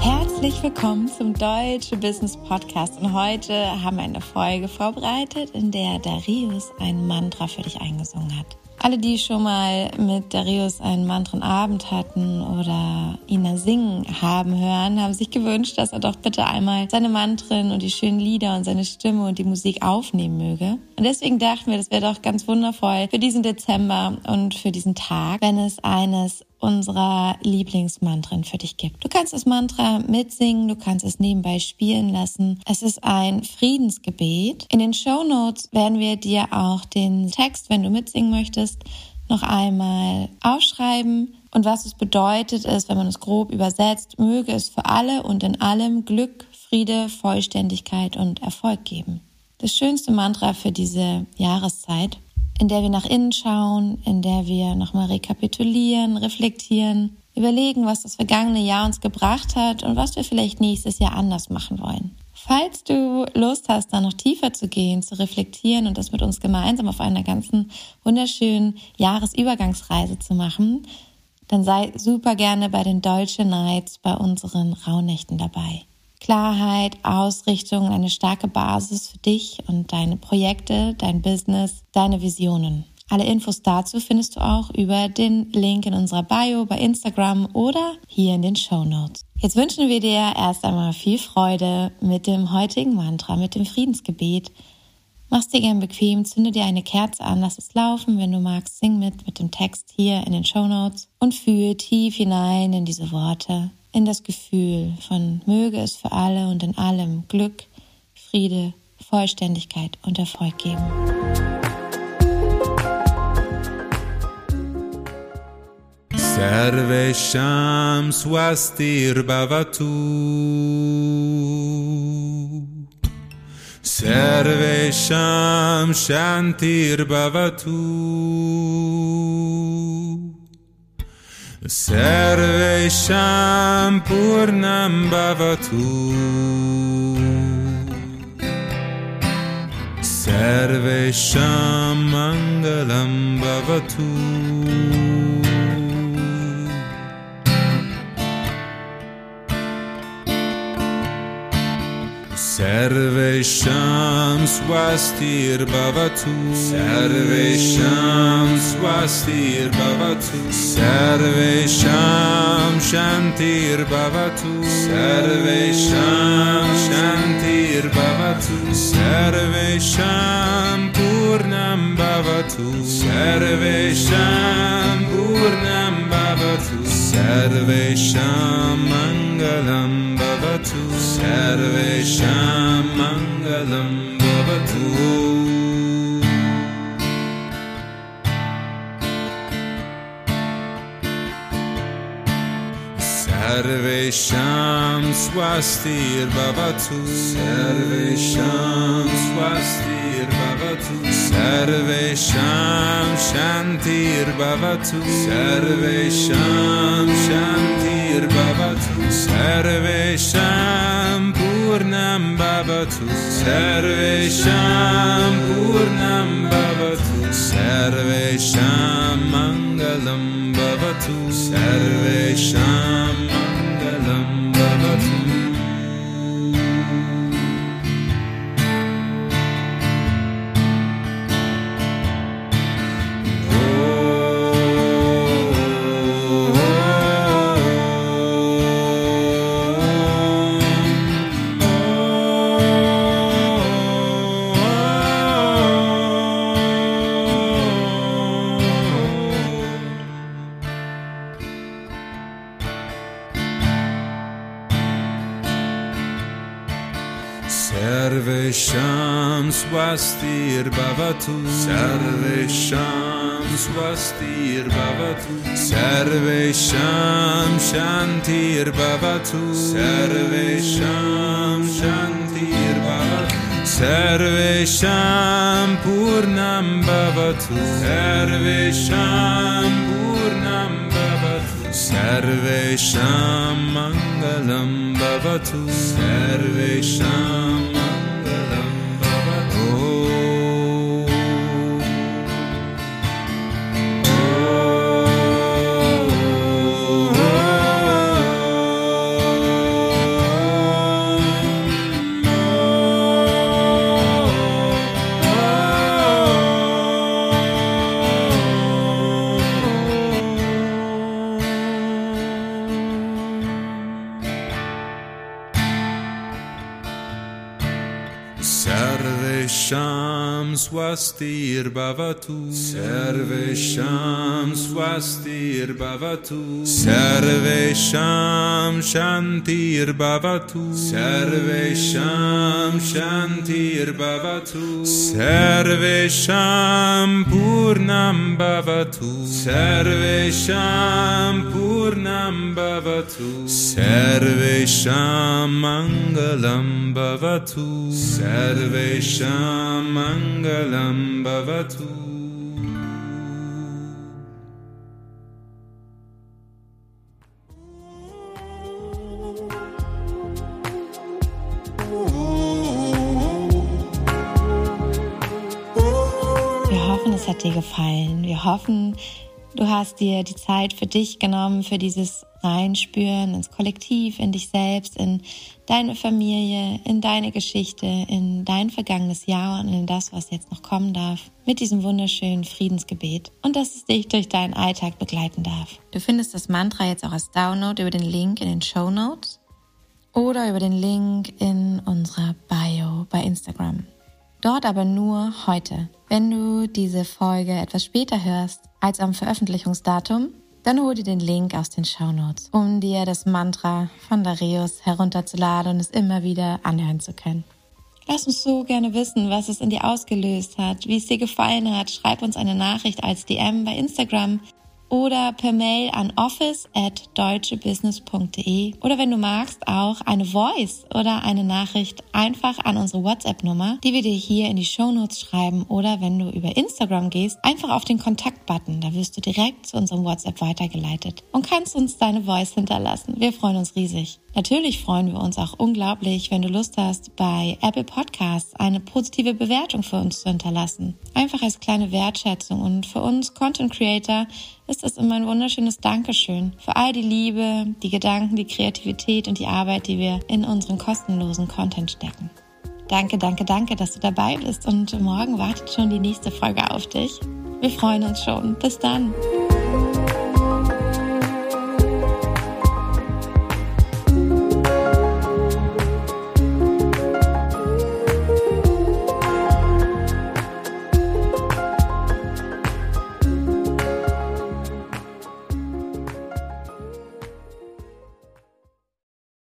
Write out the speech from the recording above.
Herzlich willkommen zum Deutsche Business Podcast und heute haben wir eine Folge vorbereitet, in der Darius ein Mantra für dich eingesungen hat. Alle, die schon mal mit Darius einen Mantrenabend hatten oder ihn singen haben hören, haben sich gewünscht, dass er doch bitte einmal seine Mantren und die schönen Lieder und seine Stimme und die Musik aufnehmen möge. Und deswegen dachten wir, das wäre doch ganz wundervoll für diesen Dezember und für diesen Tag, wenn es eines unserer Lieblingsmantren für dich gibt. Du kannst das Mantra mitsingen, du kannst es nebenbei spielen lassen. Es ist ein Friedensgebet. In den Show Notes werden wir dir auch den Text, wenn du mitsingen möchtest, noch einmal aufschreiben. Und was es bedeutet ist, wenn man es grob übersetzt, möge es für alle und in allem Glück, Friede, Vollständigkeit und Erfolg geben. Das schönste Mantra für diese Jahreszeit in der wir nach innen schauen, in der wir nochmal rekapitulieren, reflektieren, überlegen, was das vergangene Jahr uns gebracht hat und was wir vielleicht nächstes Jahr anders machen wollen. Falls du Lust hast, da noch tiefer zu gehen, zu reflektieren und das mit uns gemeinsam auf einer ganzen wunderschönen Jahresübergangsreise zu machen, dann sei super gerne bei den Deutsche Nights bei unseren Rauhnächten dabei. Klarheit, Ausrichtung, eine starke Basis für dich und deine Projekte, dein Business, deine Visionen. Alle Infos dazu findest du auch über den Link in unserer Bio bei Instagram oder hier in den Show Notes. Jetzt wünschen wir dir erst einmal viel Freude mit dem heutigen Mantra, mit dem Friedensgebet. Mach's dir gern bequem, zünde dir eine Kerze an, lass es laufen. Wenn du magst, sing mit mit dem Text hier in den Show Notes und fühl tief hinein in diese Worte in das Gefühl von möge es für alle und in allem Glück, Friede, Vollständigkeit und Erfolg geben. Sarvesham swastir bhavatu Sarvesham shantir bhavatu सर्वेषां पूर्णं भवतु सर्वेषां मङ्गलं भवतु Sarvesham swastir bhavatu Sarvesham swastir bhavatu Sarvesham shantir bhavatu Sarvesham shantir bhavatu Sarvesham purnam bhavatu Sarvesham purnam bhavatu Sarvesham mangalam bhavatu Sarvesham सर्वेषां स्वस्तिर्भवतु सर्वेषां स्वस्तिर्भवतु सर्वेषां शान्तिर्भवतु सर्वेषां शान्तिर्भवतु सर्वेषां पूर्णं भवतु सर्वेषां पूर्णं भवतु सर्वेषां मङ्गलं भवतु सर्वेषां ذنب सर्वेषां स्वस्तिर्भवतु सर्वेषां स्वस्तिर्भवतु सर्वेषां शान्तिर्भवतु सर्वेषां शान्तिर्भवतु सर्वेषां पूर्णं भवतु सर्वेषां पूर्णं भवतु सर्वेषां मङ्गलं भवतु सर्वेषां Sham Swastir Bhavatu. Sarvesham Swastir Bhavatu. Sarvesham Sarvesham Shantir Bhavatu Sarvesham Shantir Bhavatu Sarvesham Purnam Bhavatu Sarvesham Purnam Bhavatu Sarvesham hoffen, es hat dir gefallen. Wir hoffen, du hast dir die Zeit für dich genommen, für dieses Reinspüren ins Kollektiv, in dich selbst, in deine Familie, in deine Geschichte, in dein vergangenes Jahr und in das, was jetzt noch kommen darf, mit diesem wunderschönen Friedensgebet und dass es dich durch deinen Alltag begleiten darf. Du findest das Mantra jetzt auch als Download über den Link in den Show Notes oder über den Link in unserer Bio bei Instagram. Dort aber nur heute. Wenn du diese Folge etwas später hörst als am Veröffentlichungsdatum, dann hol dir den Link aus den Shownotes, um dir das Mantra von Darius herunterzuladen und es immer wieder anhören zu können. Lass uns so gerne wissen, was es in dir ausgelöst hat, wie es dir gefallen hat. Schreib uns eine Nachricht als DM bei Instagram oder per Mail an office at deutschebusiness.de oder wenn du magst auch eine Voice oder eine Nachricht einfach an unsere WhatsApp-Nummer, die wir dir hier in die Shownotes schreiben oder wenn du über Instagram gehst, einfach auf den Kontakt-Button, da wirst du direkt zu unserem WhatsApp weitergeleitet und kannst uns deine Voice hinterlassen. Wir freuen uns riesig. Natürlich freuen wir uns auch unglaublich, wenn du Lust hast, bei Apple Podcasts eine positive Bewertung für uns zu hinterlassen. Einfach als kleine Wertschätzung und für uns Content Creator ist es immer ein wunderschönes Dankeschön für all die Liebe, die Gedanken, die Kreativität und die Arbeit, die wir in unseren kostenlosen Content stecken. Danke, danke, danke, dass du dabei bist und morgen wartet schon die nächste Folge auf dich. Wir freuen uns schon. Bis dann.